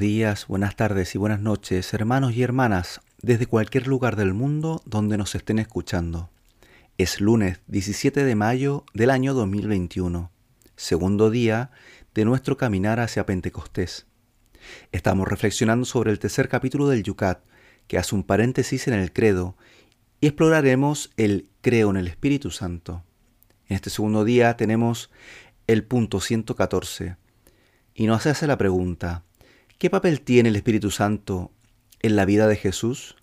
días, buenas tardes y buenas noches, hermanos y hermanas, desde cualquier lugar del mundo donde nos estén escuchando. Es lunes 17 de mayo del año 2021, segundo día de nuestro caminar hacia Pentecostés. Estamos reflexionando sobre el tercer capítulo del Yucat, que hace un paréntesis en el credo, y exploraremos el creo en el Espíritu Santo. En este segundo día tenemos el punto 114, y nos hace la pregunta, ¿Qué papel tiene el Espíritu Santo en la vida de Jesús?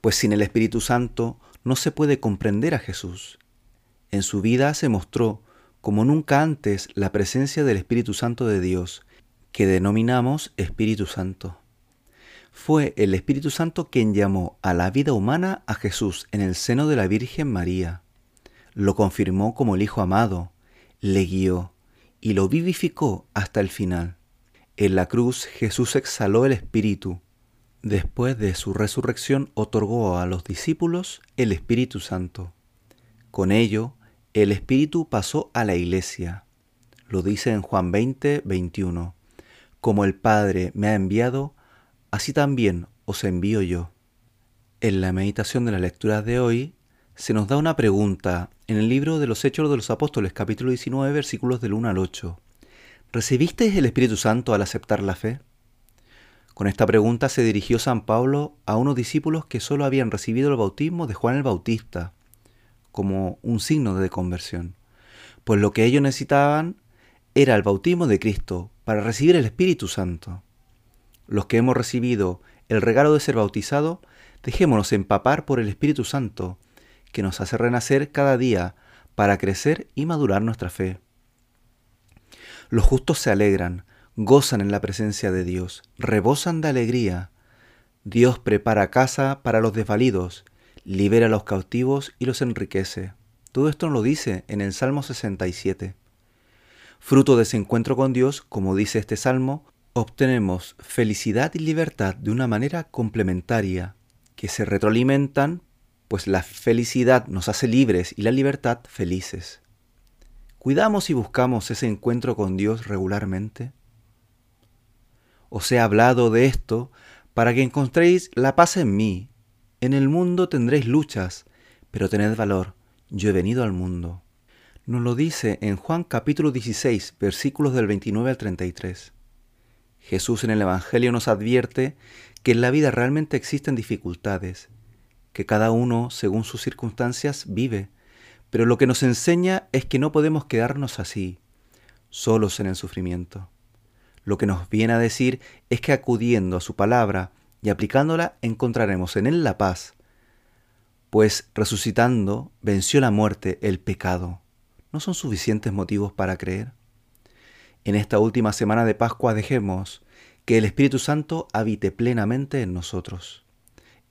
Pues sin el Espíritu Santo no se puede comprender a Jesús. En su vida se mostró como nunca antes la presencia del Espíritu Santo de Dios, que denominamos Espíritu Santo. Fue el Espíritu Santo quien llamó a la vida humana a Jesús en el seno de la Virgen María. Lo confirmó como el Hijo amado, le guió y lo vivificó hasta el final. En la cruz Jesús exhaló el Espíritu. Después de su resurrección otorgó a los discípulos el Espíritu Santo. Con ello, el Espíritu pasó a la iglesia. Lo dice en Juan 20, 21. Como el Padre me ha enviado, así también os envío yo. En la meditación de la lectura de hoy se nos da una pregunta en el libro de los Hechos de los Apóstoles capítulo 19 versículos del 1 al 8. ¿Recibisteis el Espíritu Santo al aceptar la fe? Con esta pregunta se dirigió San Pablo a unos discípulos que solo habían recibido el bautismo de Juan el Bautista, como un signo de conversión, pues lo que ellos necesitaban era el bautismo de Cristo para recibir el Espíritu Santo. Los que hemos recibido el regalo de ser bautizado, dejémonos empapar por el Espíritu Santo, que nos hace renacer cada día para crecer y madurar nuestra fe. Los justos se alegran, gozan en la presencia de Dios, rebosan de alegría. Dios prepara casa para los desvalidos, libera a los cautivos y los enriquece. Todo esto lo dice en el Salmo 67. Fruto de ese encuentro con Dios, como dice este Salmo, obtenemos felicidad y libertad de una manera complementaria, que se retroalimentan, pues la felicidad nos hace libres y la libertad felices. ¿Cuidamos y buscamos ese encuentro con Dios regularmente? Os he hablado de esto para que encontréis la paz en mí. En el mundo tendréis luchas, pero tened valor, yo he venido al mundo. Nos lo dice en Juan capítulo 16, versículos del 29 al 33. Jesús en el Evangelio nos advierte que en la vida realmente existen dificultades, que cada uno, según sus circunstancias, vive, pero lo que nos enseña es que no podemos quedarnos así, solos en el sufrimiento. Lo que nos viene a decir es que acudiendo a su palabra y aplicándola encontraremos en él la paz, pues resucitando venció la muerte, el pecado. ¿No son suficientes motivos para creer? En esta última semana de Pascua dejemos que el Espíritu Santo habite plenamente en nosotros.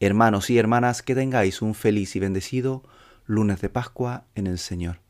Hermanos y hermanas, que tengáis un feliz y bendecido lunes de Pascua en el Señor.